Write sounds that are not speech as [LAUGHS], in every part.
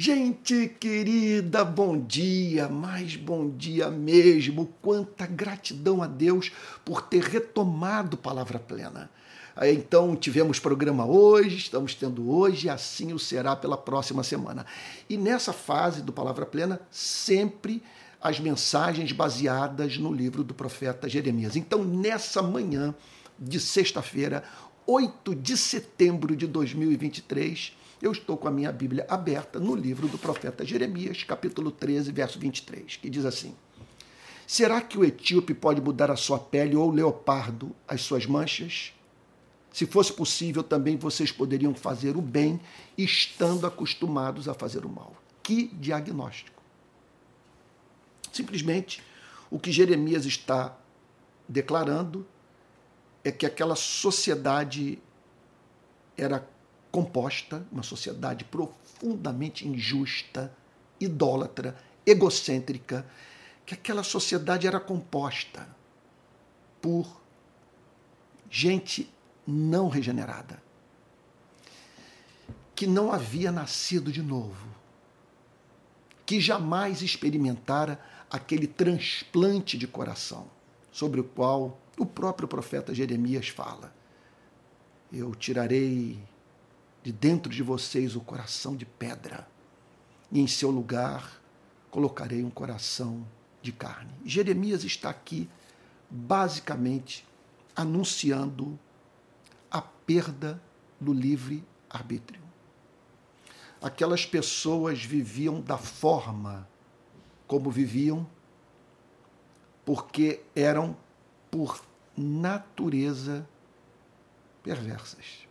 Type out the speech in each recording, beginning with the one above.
Gente querida, bom dia, mais bom dia mesmo. Quanta gratidão a Deus por ter retomado Palavra Plena. Então, tivemos programa hoje, estamos tendo hoje, e assim o será pela próxima semana. E nessa fase do Palavra Plena, sempre as mensagens baseadas no livro do profeta Jeremias. Então, nessa manhã de sexta-feira, 8 de setembro de 2023, eu estou com a minha Bíblia aberta no livro do profeta Jeremias, capítulo 13, verso 23, que diz assim: Será que o etíope pode mudar a sua pele ou o leopardo as suas manchas? Se fosse possível, também vocês poderiam fazer o bem, estando acostumados a fazer o mal. Que diagnóstico! Simplesmente, o que Jeremias está declarando é que aquela sociedade era composta, uma sociedade profundamente injusta, idólatra, egocêntrica, que aquela sociedade era composta por gente não regenerada, que não havia nascido de novo, que jamais experimentara aquele transplante de coração sobre o qual o próprio profeta Jeremias fala. Eu tirarei de dentro de vocês o coração de pedra, e em seu lugar colocarei um coração de carne. Jeremias está aqui basicamente anunciando a perda do livre arbítrio. Aquelas pessoas viviam da forma como viviam porque eram por natureza perversas.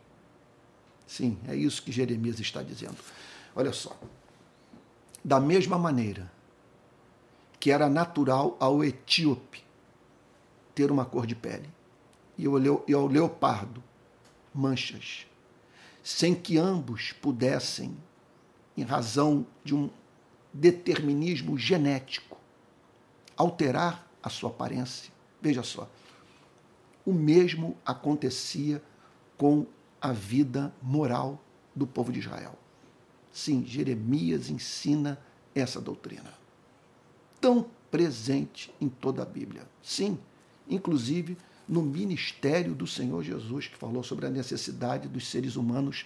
Sim, é isso que Jeremias está dizendo. Olha só. Da mesma maneira que era natural ao etíope ter uma cor de pele e ao leopardo manchas, sem que ambos pudessem, em razão de um determinismo genético, alterar a sua aparência. Veja só, o mesmo acontecia com a vida moral do povo de Israel. Sim, Jeremias ensina essa doutrina. Tão presente em toda a Bíblia. Sim, inclusive no ministério do Senhor Jesus, que falou sobre a necessidade dos seres humanos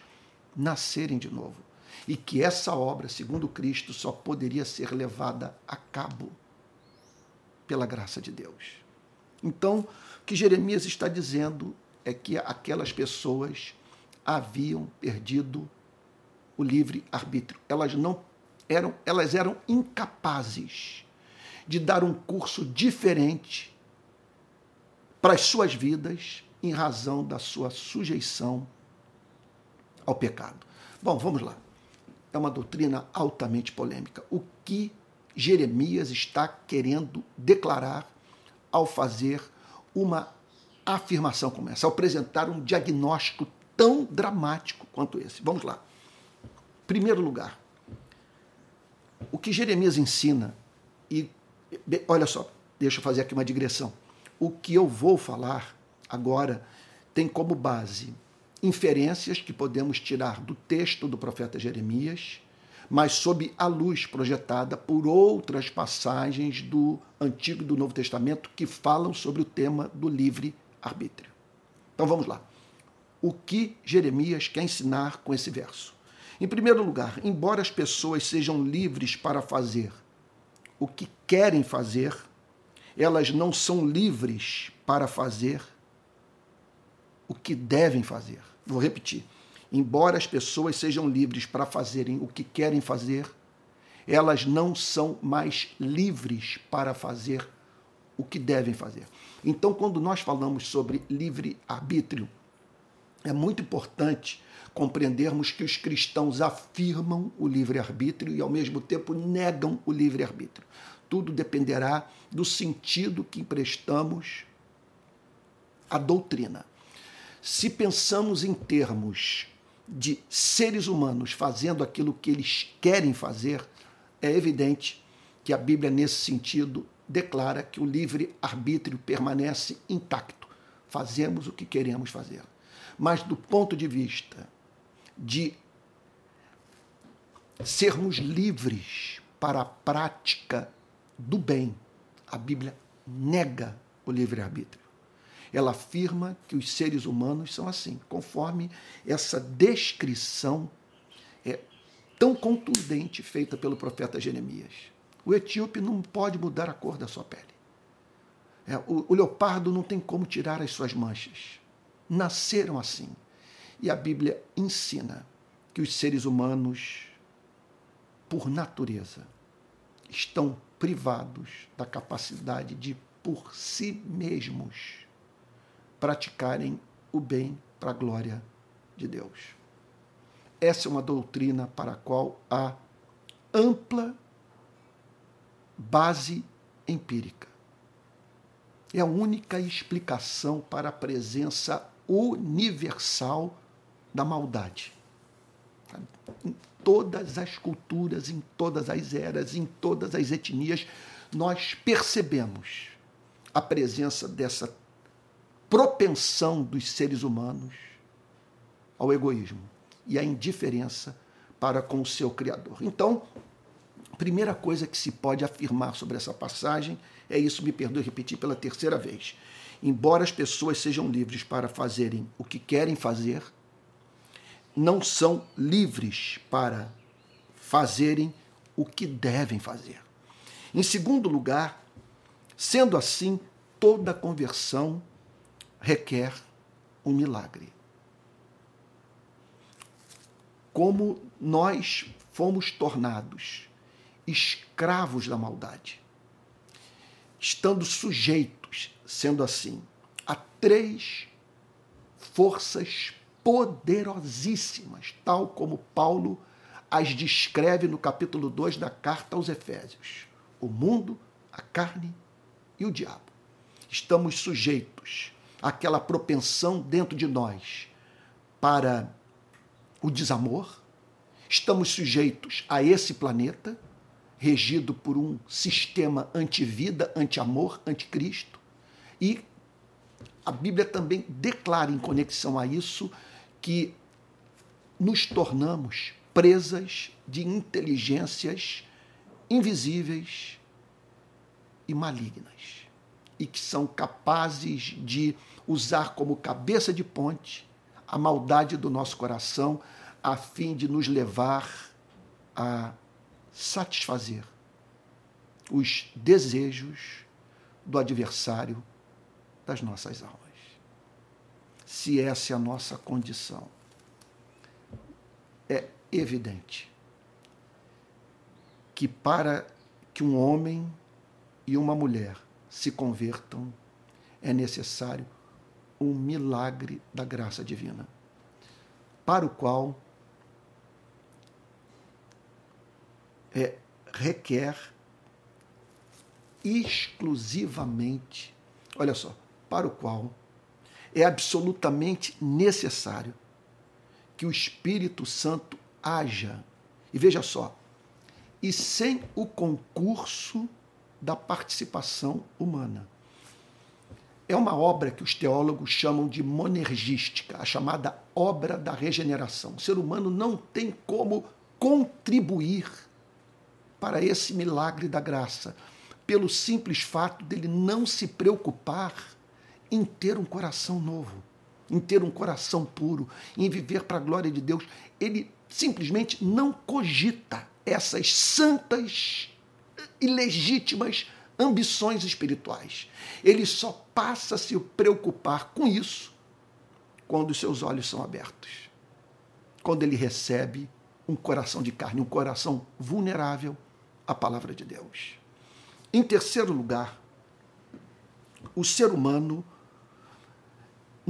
nascerem de novo. E que essa obra, segundo Cristo, só poderia ser levada a cabo pela graça de Deus. Então, o que Jeremias está dizendo é que aquelas pessoas haviam perdido o livre arbítrio. Elas não eram, elas eram incapazes de dar um curso diferente para as suas vidas em razão da sua sujeição ao pecado. Bom, vamos lá. É uma doutrina altamente polêmica. O que Jeremias está querendo declarar ao fazer uma afirmação como essa, ao apresentar um diagnóstico tão dramático quanto esse. Vamos lá. Primeiro lugar, o que Jeremias ensina, e olha só, deixa eu fazer aqui uma digressão. O que eu vou falar agora tem como base inferências que podemos tirar do texto do profeta Jeremias, mas sob a luz projetada por outras passagens do Antigo e do Novo Testamento que falam sobre o tema do livre arbítrio. Então vamos lá o que Jeremias quer ensinar com esse verso. Em primeiro lugar, embora as pessoas sejam livres para fazer o que querem fazer, elas não são livres para fazer o que devem fazer. Vou repetir. Embora as pessoas sejam livres para fazerem o que querem fazer, elas não são mais livres para fazer o que devem fazer. Então, quando nós falamos sobre livre arbítrio, é muito importante compreendermos que os cristãos afirmam o livre-arbítrio e, ao mesmo tempo, negam o livre-arbítrio. Tudo dependerá do sentido que emprestamos à doutrina. Se pensamos em termos de seres humanos fazendo aquilo que eles querem fazer, é evidente que a Bíblia, nesse sentido, declara que o livre-arbítrio permanece intacto. Fazemos o que queremos fazer mas do ponto de vista de sermos livres para a prática do bem. A Bíblia nega o livre-arbítrio. Ela afirma que os seres humanos são assim, conforme essa descrição é tão contundente feita pelo profeta Jeremias. O etíope não pode mudar a cor da sua pele. É, o, o leopardo não tem como tirar as suas manchas. Nasceram assim. E a Bíblia ensina que os seres humanos, por natureza, estão privados da capacidade de, por si mesmos, praticarem o bem para a glória de Deus. Essa é uma doutrina para a qual há ampla base empírica. É a única explicação para a presença universal da maldade. Em todas as culturas, em todas as eras, em todas as etnias, nós percebemos a presença dessa propensão dos seres humanos ao egoísmo e à indiferença para com o seu Criador. Então, a primeira coisa que se pode afirmar sobre essa passagem é isso, me perdoe repetir pela terceira vez. Embora as pessoas sejam livres para fazerem o que querem fazer, não são livres para fazerem o que devem fazer. Em segundo lugar, sendo assim, toda conversão requer um milagre. Como nós fomos tornados escravos da maldade, estando sujeitos, sendo assim, a três forças poderosíssimas, tal como Paulo as descreve no capítulo 2 da carta aos Efésios: o mundo, a carne e o diabo. Estamos sujeitos àquela propensão dentro de nós para o desamor, estamos sujeitos a esse planeta regido por um sistema anti-vida, anti-amor, anticristo. E a Bíblia também declara em conexão a isso que nos tornamos presas de inteligências invisíveis e malignas e que são capazes de usar como cabeça de ponte a maldade do nosso coração a fim de nos levar a satisfazer os desejos do adversário das nossas almas. Se essa é a nossa condição, é evidente que para que um homem e uma mulher se convertam, é necessário um milagre da graça divina, para o qual é, requer exclusivamente, olha só, para o qual é absolutamente necessário que o Espírito Santo haja. E veja só, e sem o concurso da participação humana. É uma obra que os teólogos chamam de monergística, a chamada obra da regeneração. O ser humano não tem como contribuir para esse milagre da graça, pelo simples fato dele não se preocupar em ter um coração novo, em ter um coração puro, em viver para a glória de Deus. Ele simplesmente não cogita essas santas e legítimas ambições espirituais. Ele só passa a se preocupar com isso quando os seus olhos são abertos. Quando ele recebe um coração de carne, um coração vulnerável, a palavra de Deus. Em terceiro lugar, o ser humano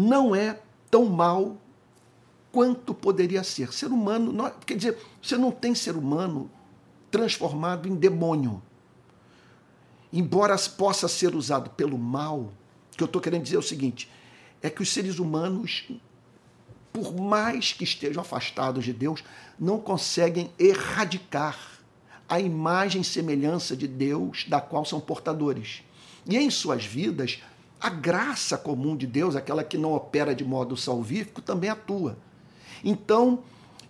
não é tão mal quanto poderia ser. Ser humano, não, quer dizer, você não tem ser humano transformado em demônio. Embora possa ser usado pelo mal, o que eu estou querendo dizer é o seguinte: é que os seres humanos, por mais que estejam afastados de Deus, não conseguem erradicar a imagem e semelhança de Deus da qual são portadores. E em suas vidas, a graça comum de Deus, aquela que não opera de modo salvífico, também atua. Então,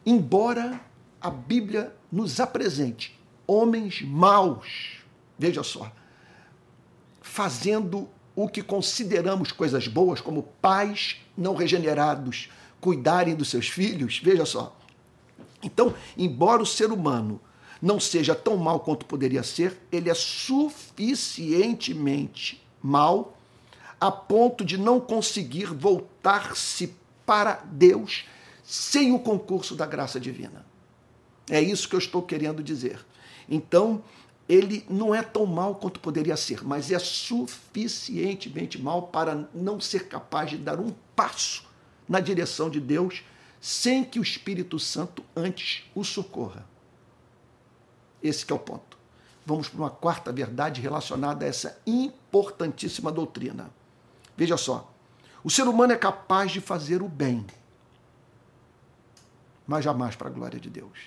embora a Bíblia nos apresente homens maus, veja só, fazendo o que consideramos coisas boas, como pais não regenerados cuidarem dos seus filhos, veja só. Então, embora o ser humano não seja tão mal quanto poderia ser, ele é suficientemente mal a ponto de não conseguir voltar-se para Deus sem o concurso da graça divina. É isso que eu estou querendo dizer. Então, ele não é tão mal quanto poderia ser, mas é suficientemente mal para não ser capaz de dar um passo na direção de Deus sem que o Espírito Santo antes o socorra. Esse é o ponto. Vamos para uma quarta verdade relacionada a essa importantíssima doutrina. Veja só, o ser humano é capaz de fazer o bem, mas jamais para a glória de Deus.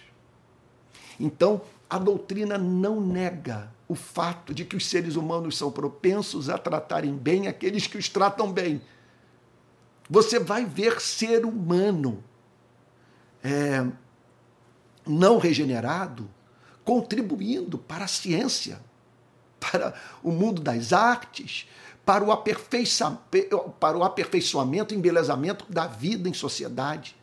Então, a doutrina não nega o fato de que os seres humanos são propensos a tratarem bem aqueles que os tratam bem. Você vai ver ser humano é, não regenerado contribuindo para a ciência, [LAUGHS] para o mundo das artes, para o, aperfeiçoamento, para o aperfeiçoamento e embelezamento da vida em sociedade.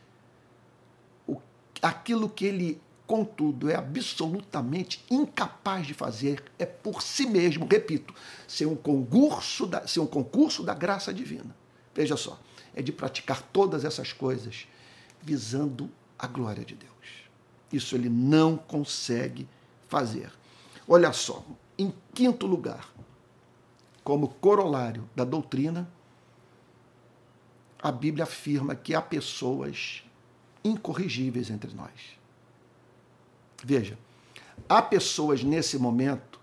O, aquilo que ele, contudo, é absolutamente incapaz de fazer é por si mesmo, repito, ser um concurso da, ser um concurso da graça divina. Veja só, é de praticar todas essas coisas visando a glória de Deus. Isso ele não consegue fazer. Olha só, em quinto lugar, como corolário da doutrina, a Bíblia afirma que há pessoas incorrigíveis entre nós. Veja, há pessoas nesse momento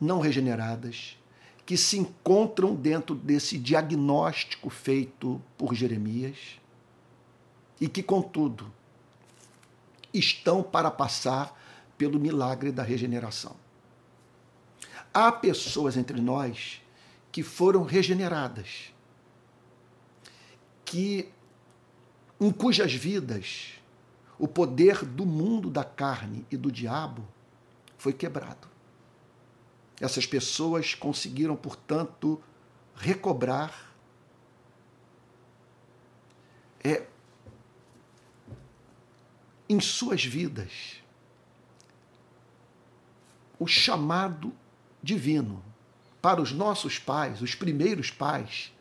não regeneradas que se encontram dentro desse diagnóstico feito por Jeremias e que, contudo, estão para passar pelo milagre da regeneração. Há pessoas entre nós que foram regeneradas, que em cujas vidas o poder do mundo da carne e do diabo foi quebrado. Essas pessoas conseguiram, portanto, recobrar é, em suas vidas o chamado divino para os nossos pais, os primeiros pais,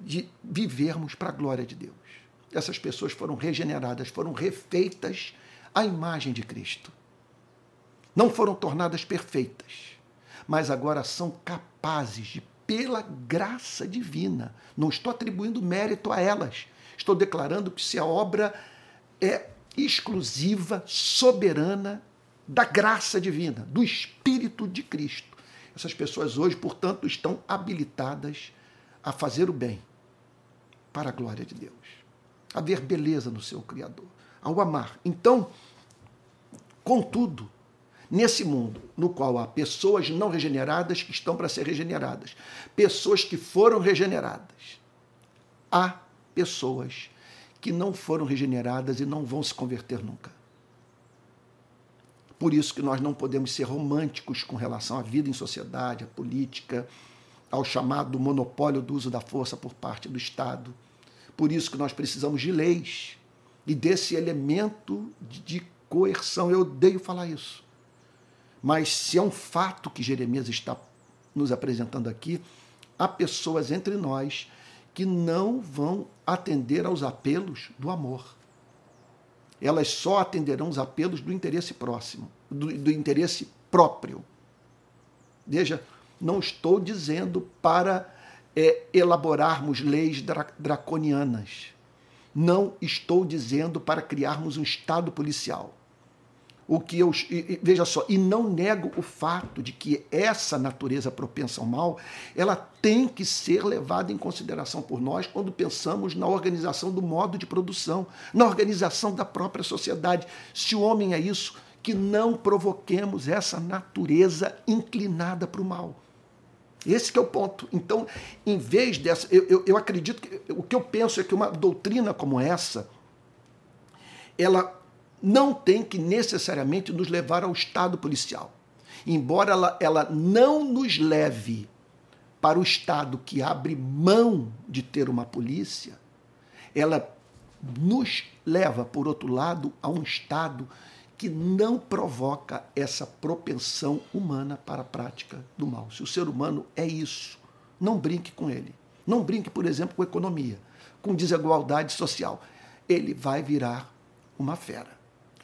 de vivermos para a glória de Deus. Essas pessoas foram regeneradas, foram refeitas à imagem de Cristo. Não foram tornadas perfeitas, mas agora são capazes de, pela graça divina, não estou atribuindo mérito a elas, estou declarando que se a obra é exclusiva, soberana da graça divina, do Espírito de Cristo. Essas pessoas hoje, portanto, estão habilitadas a fazer o bem para a glória de Deus, a ver beleza no seu Criador, ao amar. Então, contudo, nesse mundo no qual há pessoas não regeneradas que estão para ser regeneradas, pessoas que foram regeneradas, há pessoas que não foram regeneradas e não vão se converter nunca. Por isso que nós não podemos ser românticos com relação à vida em sociedade, à política, ao chamado monopólio do uso da força por parte do Estado. Por isso que nós precisamos de leis e desse elemento de coerção. Eu odeio falar isso. Mas se é um fato que Jeremias está nos apresentando aqui, há pessoas entre nós que não vão atender aos apelos do amor. Elas só atenderão os apelos do interesse próximo, do, do interesse próprio. Veja, não estou dizendo para é, elaborarmos leis dra draconianas. Não estou dizendo para criarmos um Estado policial o que eu veja só e não nego o fato de que essa natureza propensa ao mal ela tem que ser levada em consideração por nós quando pensamos na organização do modo de produção na organização da própria sociedade. Se o homem é isso que não provoquemos essa natureza inclinada para o mal. Esse que é o ponto. Então em vez dessa eu, eu, eu acredito que o que eu penso é que uma doutrina como essa ela não tem que necessariamente nos levar ao estado policial. Embora ela, ela não nos leve para o estado que abre mão de ter uma polícia, ela nos leva, por outro lado, a um estado que não provoca essa propensão humana para a prática do mal. Se o ser humano é isso, não brinque com ele. Não brinque, por exemplo, com economia, com desigualdade social. Ele vai virar uma fera.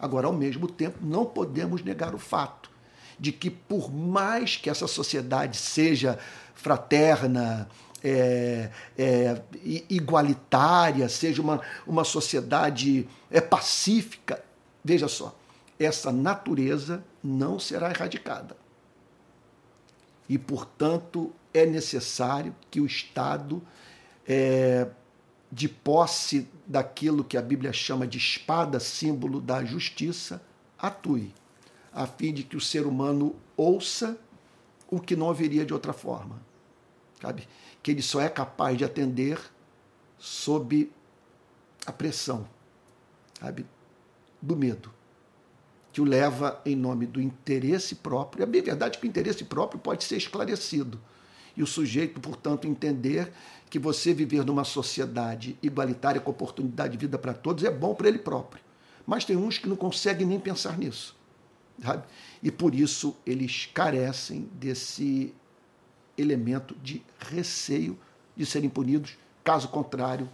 Agora, ao mesmo tempo, não podemos negar o fato de que, por mais que essa sociedade seja fraterna, é, é, igualitária, seja uma, uma sociedade é, pacífica, veja só, essa natureza não será erradicada. E, portanto, é necessário que o Estado, é, de posse daquilo que a Bíblia chama de espada, símbolo da justiça, atue, a fim de que o ser humano ouça o que não haveria de outra forma. Sabe? Que ele só é capaz de atender sob a pressão sabe? do medo, que o leva em nome do interesse próprio. É bem verdade que o interesse próprio pode ser esclarecido, e o sujeito, portanto, entender que você viver numa sociedade igualitária com oportunidade de vida para todos é bom para ele próprio. Mas tem uns que não conseguem nem pensar nisso. Sabe? E por isso eles carecem desse elemento de receio de serem punidos, caso contrário,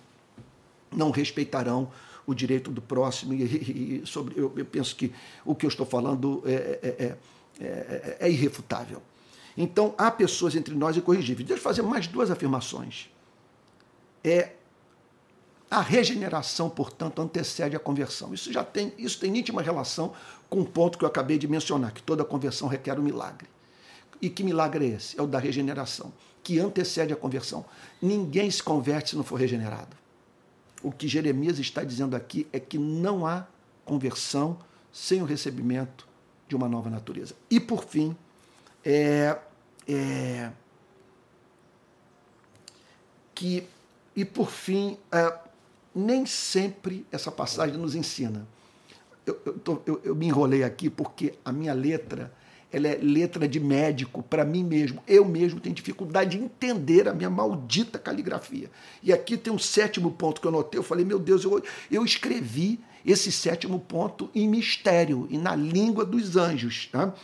não respeitarão o direito do próximo. E, e sobre, eu, eu, penso que o que eu estou falando é, é, é, é irrefutável. Então, há pessoas entre nós incorrigíveis. Deixa eu fazer mais duas afirmações. É a regeneração, portanto, antecede a conversão. Isso já tem, isso tem íntima relação com o ponto que eu acabei de mencionar, que toda conversão requer um milagre. E que milagre é esse? É o da regeneração, que antecede a conversão. Ninguém se converte se não for regenerado. O que Jeremias está dizendo aqui é que não há conversão sem o recebimento de uma nova natureza. E por fim, é, é, que, e por fim, é, nem sempre essa passagem nos ensina. Eu, eu, tô, eu, eu me enrolei aqui porque a minha letra ela é letra de médico para mim mesmo. Eu mesmo tenho dificuldade de entender a minha maldita caligrafia. E aqui tem um sétimo ponto que eu notei. Eu falei, meu Deus, eu, eu escrevi esse sétimo ponto em mistério e na língua dos anjos. Tá?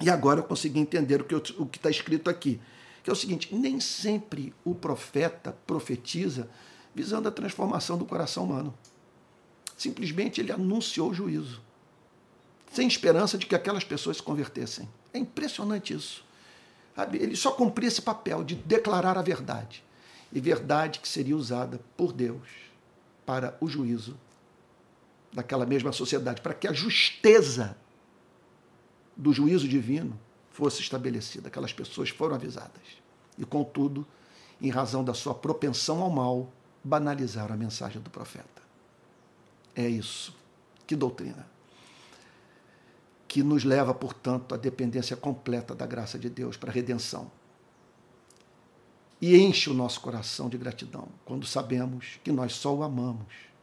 E agora eu consegui entender o que está escrito aqui. Que é o seguinte: nem sempre o profeta profetiza visando a transformação do coração humano. Simplesmente ele anunciou o juízo, sem esperança de que aquelas pessoas se convertessem. É impressionante isso. Ele só cumpria esse papel de declarar a verdade. E verdade que seria usada por Deus para o juízo daquela mesma sociedade, para que a justeza do juízo divino fosse estabelecida. Aquelas pessoas foram avisadas. E, contudo, em razão da sua propensão ao mal, banalizaram a mensagem do profeta. É isso. Que doutrina. Que nos leva, portanto, à dependência completa da graça de Deus para a redenção. E enche o nosso coração de gratidão quando sabemos que nós só o amamos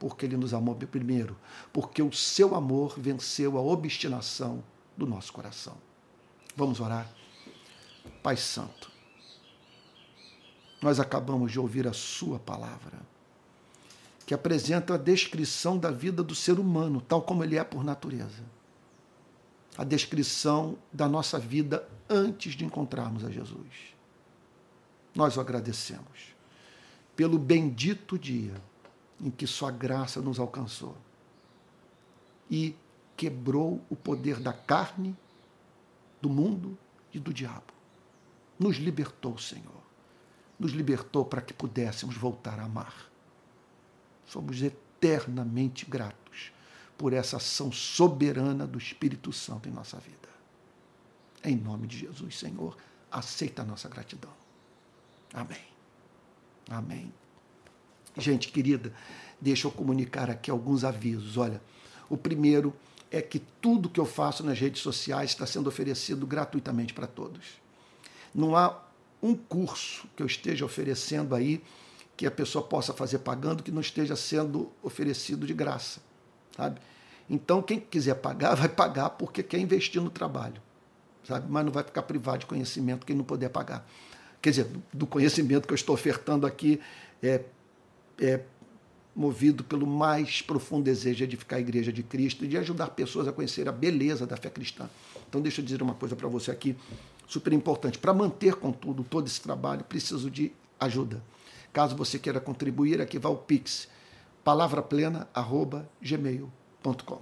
porque ele nos amou primeiro, porque o seu amor venceu a obstinação do nosso coração. Vamos orar. Pai Santo, nós acabamos de ouvir a Sua palavra, que apresenta a descrição da vida do ser humano, tal como ele é por natureza. A descrição da nossa vida antes de encontrarmos a Jesus. Nós o agradecemos pelo bendito dia em que Sua graça nos alcançou e quebrou o poder da carne, do mundo e do diabo. Nos libertou, Senhor. Nos libertou para que pudéssemos voltar a amar. Somos eternamente gratos por essa ação soberana do Espírito Santo em nossa vida. Em nome de Jesus, Senhor, aceita a nossa gratidão. Amém. Amém. Gente querida, deixa eu comunicar aqui alguns avisos. Olha, o primeiro é que tudo que eu faço nas redes sociais está sendo oferecido gratuitamente para todos. Não há um curso que eu esteja oferecendo aí que a pessoa possa fazer pagando que não esteja sendo oferecido de graça. sabe? Então, quem quiser pagar, [LAUGHS] vai pagar porque quer investir no trabalho, sabe? Mas não vai ficar privado de conhecimento quem não puder pagar. Quer dizer, do conhecimento que eu estou ofertando aqui é, é movido pelo mais profundo desejo de edificar a igreja de Cristo e de ajudar pessoas a conhecer a beleza da fé cristã. Então, deixa eu dizer uma coisa para você aqui, super importante. Para manter, contudo, todo esse trabalho, preciso de ajuda. Caso você queira contribuir, aqui vai o Pix, palavraplena.gmail.com.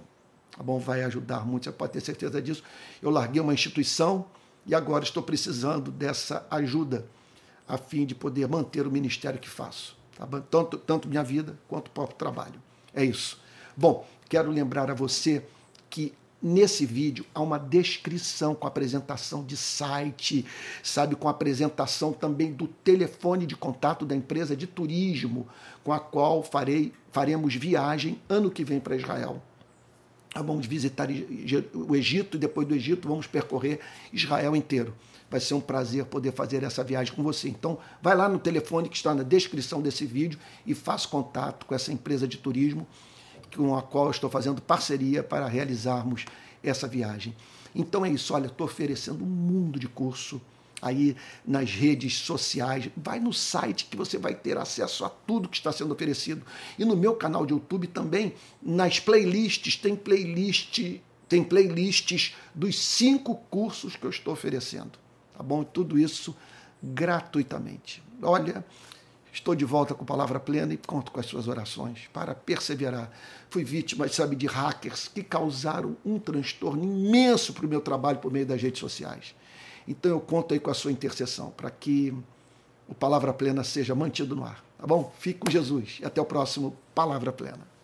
Tá bom? Vai ajudar muito, você pode ter certeza disso. Eu larguei uma instituição e agora estou precisando dessa ajuda a fim de poder manter o ministério que faço. Tanto, tanto minha vida quanto o próprio trabalho. É isso. Bom, quero lembrar a você que Nesse vídeo há uma descrição com apresentação de site, sabe, com apresentação também do telefone de contato da empresa de turismo com a qual farei, faremos viagem ano que vem para Israel. Vamos visitar o Egito e depois do Egito vamos percorrer Israel inteiro. Vai ser um prazer poder fazer essa viagem com você. Então, vai lá no telefone que está na descrição desse vídeo e faça contato com essa empresa de turismo com a qual estou fazendo parceria para realizarmos essa viagem. Então é isso, olha, estou oferecendo um mundo de curso aí nas redes sociais. Vai no site que você vai ter acesso a tudo que está sendo oferecido. E no meu canal de YouTube também, nas playlists, tem playlist, tem playlists dos cinco cursos que eu estou oferecendo. Tá bom? Tudo isso gratuitamente. Olha, Estou de volta com palavra plena e conto com as suas orações para perseverar. Fui vítima, sabe, de hackers que causaram um transtorno imenso para o meu trabalho por meio das redes sociais. Então eu conto aí com a sua intercessão para que o Palavra Plena seja mantido no ar. Tá bom? Fique com Jesus e até o próximo Palavra Plena.